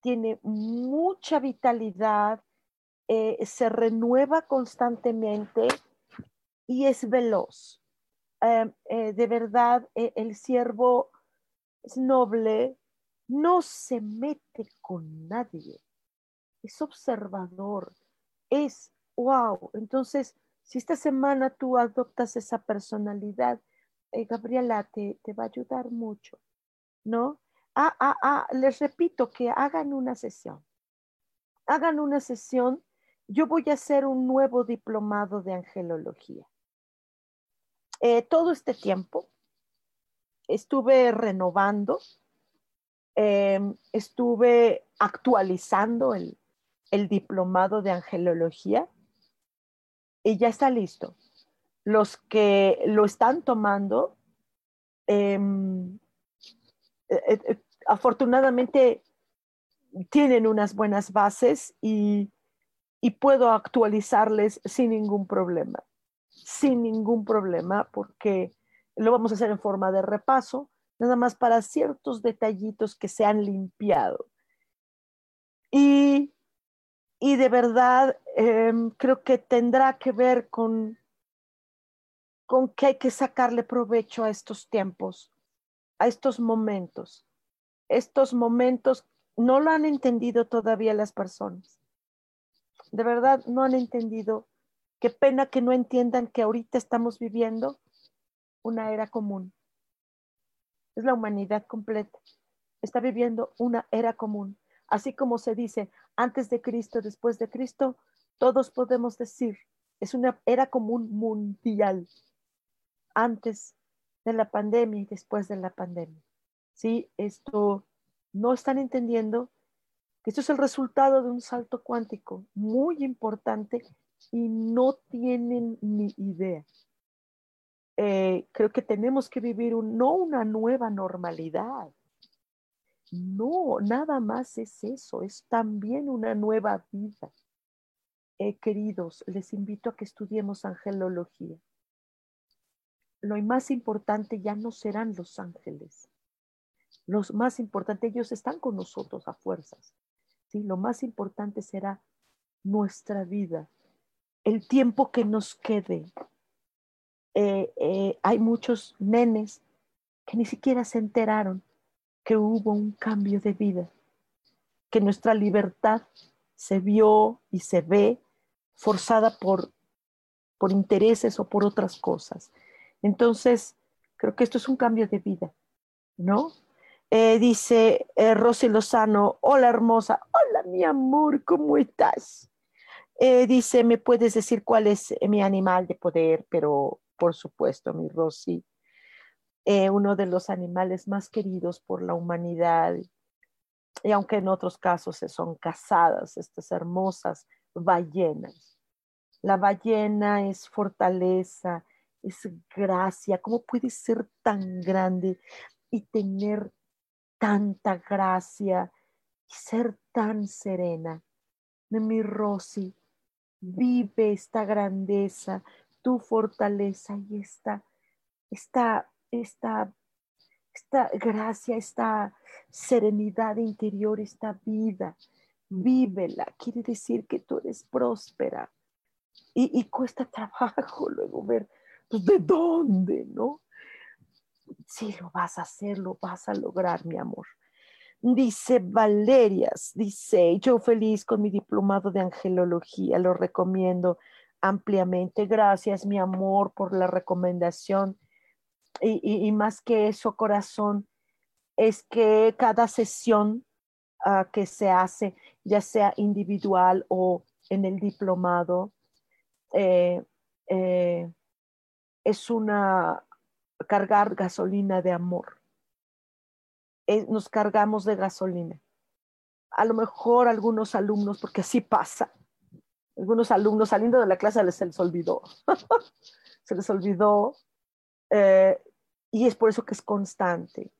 tiene mucha vitalidad, se renueva constantemente y es veloz. de verdad, el ciervo es noble, no se mete con nadie, es observador, es wow. Entonces, si esta semana tú adoptas esa personalidad, eh, Gabriela, te, te, va a ayudar mucho, ¿no? Ah, ah, ah, les repito que hagan una sesión. Hagan una sesión. Yo voy a hacer un nuevo diplomado de angelología. Eh, todo este tiempo estuve renovando, em, estuve actualizando el, el diplomado de angelología y ya está listo. Los que lo están tomando, em, eh, eh, afortunadamente tienen unas buenas bases y, puedo actualizarles sin ningún problema, sin ningún problema, porque lo vamos a hacer en forma de repaso, nada más para ciertos detallitos que se han limpiado. Y, y de verdad em, creo que tendrá que ver con, con que hay que sacarle provecho a estos tiempos, a estos momentos. Estos momentos no lo han entendido todavía las personas. De verdad, no han entendido. Qué pena que no entiendan que ahorita estamos viviendo una era común. Es la humanidad completa. Está viviendo una era común. Así como se dice antes de Cristo, después de Cristo, todos podemos decir, es una era común mundial. Antes de la pandemia y después de la pandemia. Sí, esto no están entendiendo que esto es el resultado de un salto cuántico muy importante y no tienen ni idea. Eh, creo que tenemos que vivir no una nueva normalidad. No, nada más es eso, es también una nueva vida. Eh, queridos, les invito a que estudiemos angelología. Lo más importante ya no serán los ángeles. Lo más importante, ellos están con nosotros a fuerzas. ¿sí? Lo más importante será nuestra vida, el tiempo que nos quede, eh, eh, hay muchos nenes que ni siquiera se enteraron que hubo un cambio de vida, que nuestra libertad se vio y se ve forzada por, por intereses o por otras cosas. Entonces, creo que esto es un cambio de vida, ¿no? Eh, dice Rosy Lozano, hola hermosa, hola mi amor, ¿cómo estás? dice, ¿me puedes decir cuál es mi animal de poder? Pero por supuesto, mi Rosy, eh, uno de los animales más queridos por la humanidad. Y aunque en otros casos se son cazadas estas hermosas ballenas. La ballena es fortaleza, es gracia. ¿Cómo puede ser tan grande y tener tanta gracia y ser tan serena? Mi Rosy, vive esta grandeza, tu fortaleza y esta, esta, esta, esta gracia, esta serenidad interior, esta vida. Vívela, quiere decir que tú eres próspera. Y, cuesta trabajo luego ver, pues, de dónde, ¿no? Sí, lo vas a hacer, lo vas a lograr, mi amor. Dice Valerias, dice, yo feliz con mi diplomado de angelología, lo recomiendo ampliamente. Gracias, mi amor, por la recomendación. Y, más que eso, corazón, es que cada sesión ah, que se hace, ya sea individual o en el diplomado, eh, eh, es una cargar gasolina de amor. Eh, nos cargamos de gasolina. A lo mejor algunos alumnos, porque así pasa, algunos alumnos saliendo de la clase se les olvidó. se les olvidó. Eh, y es por eso que es constante.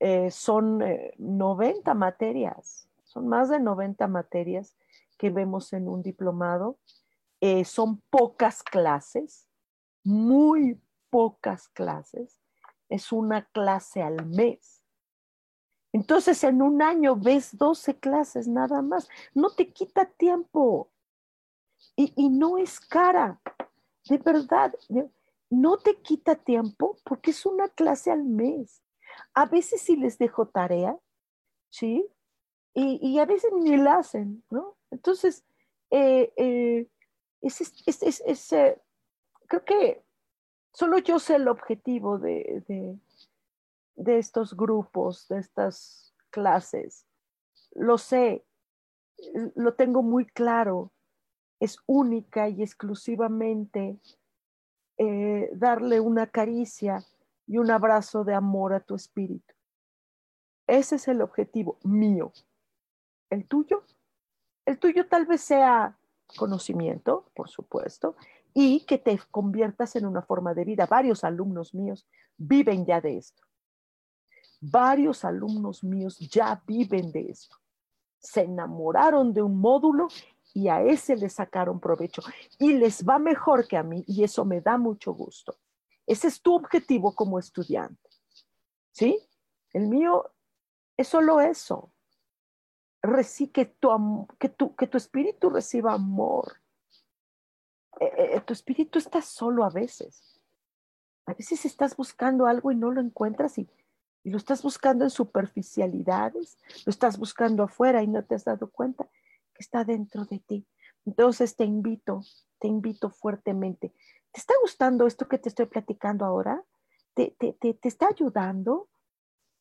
Eh, son 90 eh, materias, son más de 90 materias que vemos en un diplomado. son pocas clases, muy pocas clases. Es una clase al mes. Entonces, en un año ves 12 clases nada más. No te quita tiempo y, no es cara, de verdad, no te quita tiempo porque es una clase al mes. A veces sí les dejo tarea, ¿sí? Y, a veces ni la hacen, ¿no? Entonces, eh, eh, es, creo que solo yo sé el objetivo de, de, estos grupos, de estas clases. Lo sé, lo tengo muy claro es única y exclusivamente eh, darle una caricia y un abrazo de amor a tu espíritu. Ese es el objetivo mío. ¿El tuyo? El tuyo tal vez sea conocimiento, por supuesto, y que te conviertas en una forma de vida. Varios alumnos míos viven ya de esto. Varios alumnos míos ya viven de esto. Se enamoraron de un módulo y a ese le sacaron provecho. Y les va mejor que a mí y eso me da mucho gusto. Ese es tu objetivo como estudiante. ¿Sí? El mío es solo eso. que, tu, que, tu, que tu espíritu reciba amor. Eh, eh, tu espíritu está solo a veces. A veces estás buscando algo y no lo encuentras y, y lo estás buscando en superficialidades, lo estás buscando afuera y no te has dado cuenta que está dentro de ti. Entonces te invito, te invito fuertemente. ¿Te está gustando esto que te estoy platicando ahora? ¿Te, te, te, te está ayudando?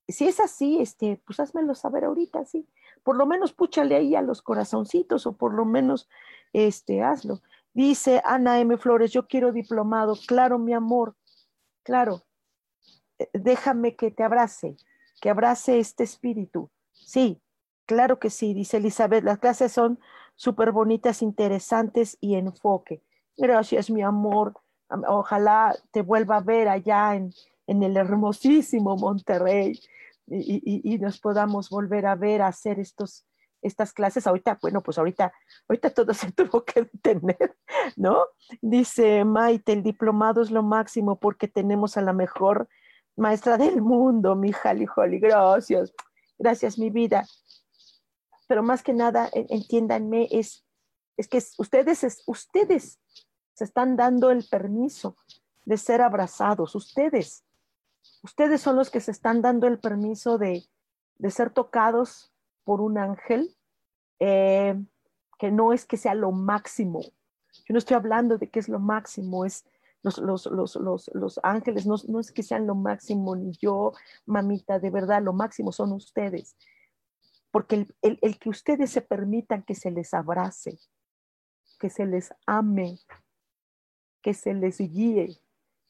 Si es así, este, pues házmelo saber ahorita, sí. Por lo menos púchale ahí a los corazoncitos o por lo menos este, hazlo. Dice Ana M. Flores, yo quiero diplomado. Claro, mi amor, claro. Eh, déjame que te abrace, que abrace este espíritu. Sí, claro que sí, dice Elizabeth. Las clases son súper bonitas, interesantes y enfoque. Gracias, mi amor. Ojalá te vuelva a ver allá en, en el hermosísimo Monterrey y, y, nos podamos volver a ver a hacer estos, estas clases. Ahorita, bueno, pues ahorita, ahorita todo se tuvo que detener, ¿no? Dice Maite, el diplomado es lo máximo porque tenemos a la mejor maestra del mundo, mi Jali Holly. Gracias, gracias, mi vida. Pero más que nada, entiéndanme, es, es que ustedes, es, ustedes se están dando el permiso de ser abrazados, ustedes. Ustedes son los que se están dando el permiso de, de ser tocados por un ángel, eh, que no es que sea lo máximo. Yo no estoy hablando de que es lo máximo, es los, ángeles, no, es que sean lo máximo, ni yo, mamita, de verdad, lo máximo son ustedes. Porque el, el que ustedes se permitan que se les abrace, que se les ame, que se les guíe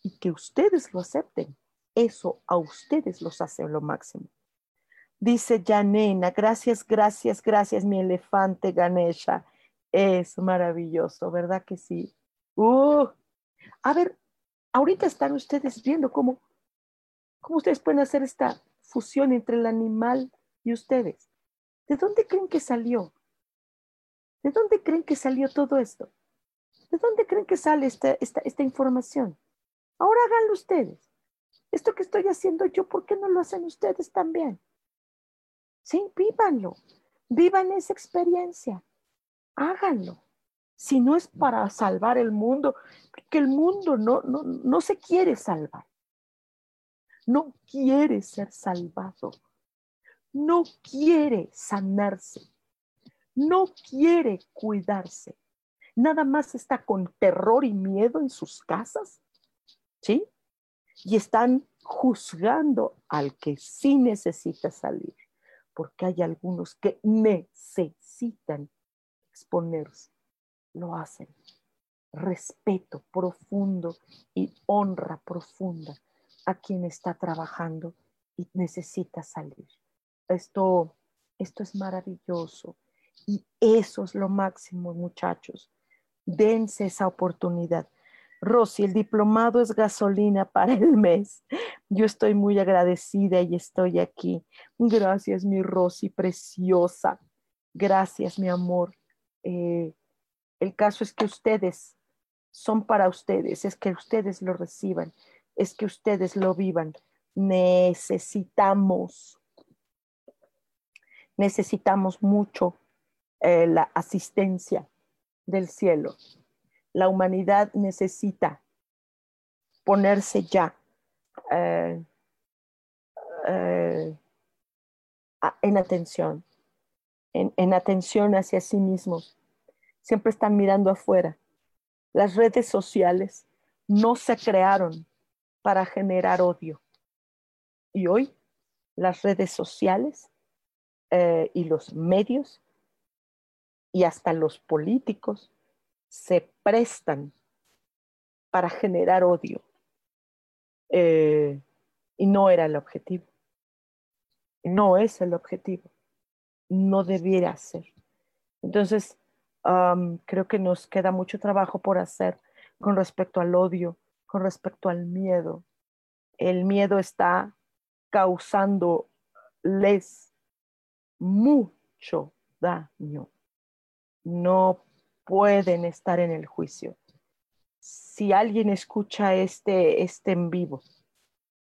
y que ustedes lo acepten, eso a ustedes los hace lo máximo. Dice Janena, gracias, gracias, gracias, mi elefante Ganesha. Es maravilloso, ¿verdad que sí? Uh, a ver, ahorita están ustedes viendo cómo, cómo ustedes pueden hacer esta fusión entre el animal y ustedes. ¿De dónde creen que salió? ¿De dónde creen que salió todo esto? ¿De dónde creen que sale esta, esta, esta información? Ahora háganlo ustedes. Esto que estoy haciendo yo, ¿por qué no lo hacen ustedes también? Sí, vívanlo, vivan esa experiencia, háganlo. Si no es para salvar el mundo, porque el mundo no, no, no se quiere salvar, no quiere ser salvado, no quiere sanarse, no quiere cuidarse, nada más está con terror y miedo en sus casas, ¿sí? Y están juzgando al que sí necesita salir porque hay algunos que necesitan exponerse. Lo hacen. Respeto profundo y honra profunda a quien está trabajando y necesita salir. Esto, esto es maravilloso y eso es lo máximo, muchachos. Dense esa oportunidad. Rosy, el diplomado es gasolina para el mes. Yo estoy muy agradecida y estoy aquí. Gracias, mi Rosy preciosa. Gracias, mi amor. Eh, el caso es que ustedes son para ustedes, es que ustedes lo reciban, es que ustedes lo vivan. Necesitamos, necesitamos mucho eh, la asistencia del cielo la humanidad necesita ponerse ya eh, eh, en atención, en, en atención hacia sí mismos. Siempre están mirando afuera. Las redes sociales no se crearon para generar odio. Y hoy las redes sociales eh, y los medios y hasta los políticos se prestan para generar odio. Eh, Y no era el objetivo. No es el objetivo. No debiera ser. Entonces, creo que nos queda mucho trabajo por hacer con respecto al odio, con respecto al miedo. El miedo está causándoles mucho daño. No pueden estar en el juicio. Si alguien escucha este, este en vivo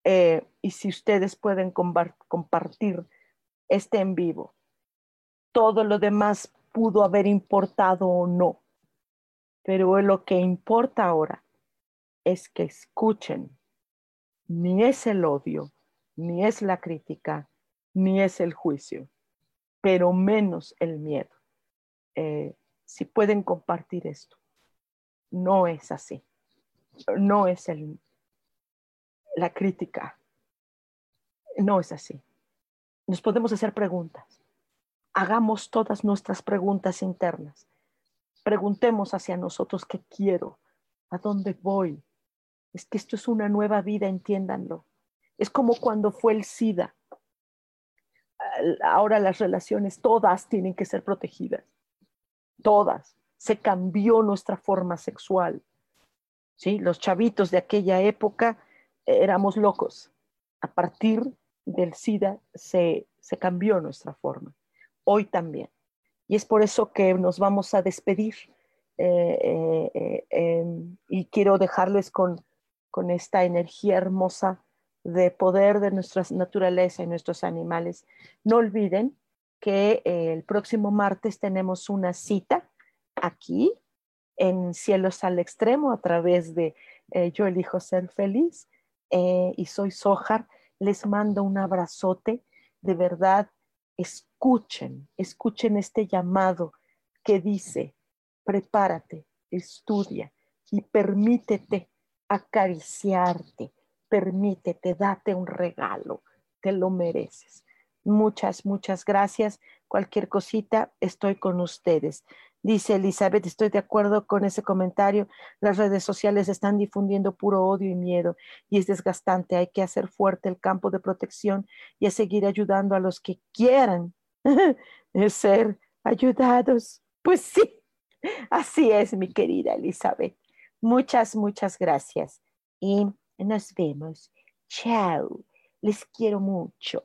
eh, y si ustedes pueden compartir este en vivo, todo lo demás pudo haber importado o no. Pero lo que importa ahora es que escuchen. Ni es el odio, ni es la crítica, ni es el juicio, pero menos el miedo. Eh, si pueden compartir esto, no es así. No es el, la crítica. No es así. Nos podemos hacer preguntas hagamos todas nuestras preguntas internas. Preguntemos hacia nosotros qué quiero, a dónde voy. Es que esto es una nueva vida, entiéndanlo. Es como cuando fue el SIDA. Ahora las relaciones, todas tienen que ser protegidas. Todas. Se cambió nuestra forma sexual. ¿Sí? Los chavitos de aquella época eh, éramos locos. A partir del SIDA se, se cambió nuestra forma hoy también. Y es por eso que nos vamos a despedir eh, eh, y quiero dejarles con, con esta energía hermosa de poder de nuestra naturaleza y nuestros animales. No olviden que el próximo martes tenemos una cita aquí en Cielos al Extremo a través de Yo elijo ser feliz y soy Sojar. Les mando un abrazote. De verdad, escuchen, escuchen este llamado que dice, prepárate, estudia y permítete acariciarte, permítete, date un regalo, te lo mereces. Muchas, muchas gracias. Cualquier cosita, estoy con ustedes. Dice Elizabeth, estoy de acuerdo con ese comentario. Las redes sociales están difundiendo puro odio y miedo y es desgastante. Hay que hacer fuerte el campo de protección y a seguir ayudando a los que quieran ser ayudados. Pues sí, así es, mi querida Elizabeth. Muchas, muchas gracias y nos vemos. Chao. Les quiero mucho.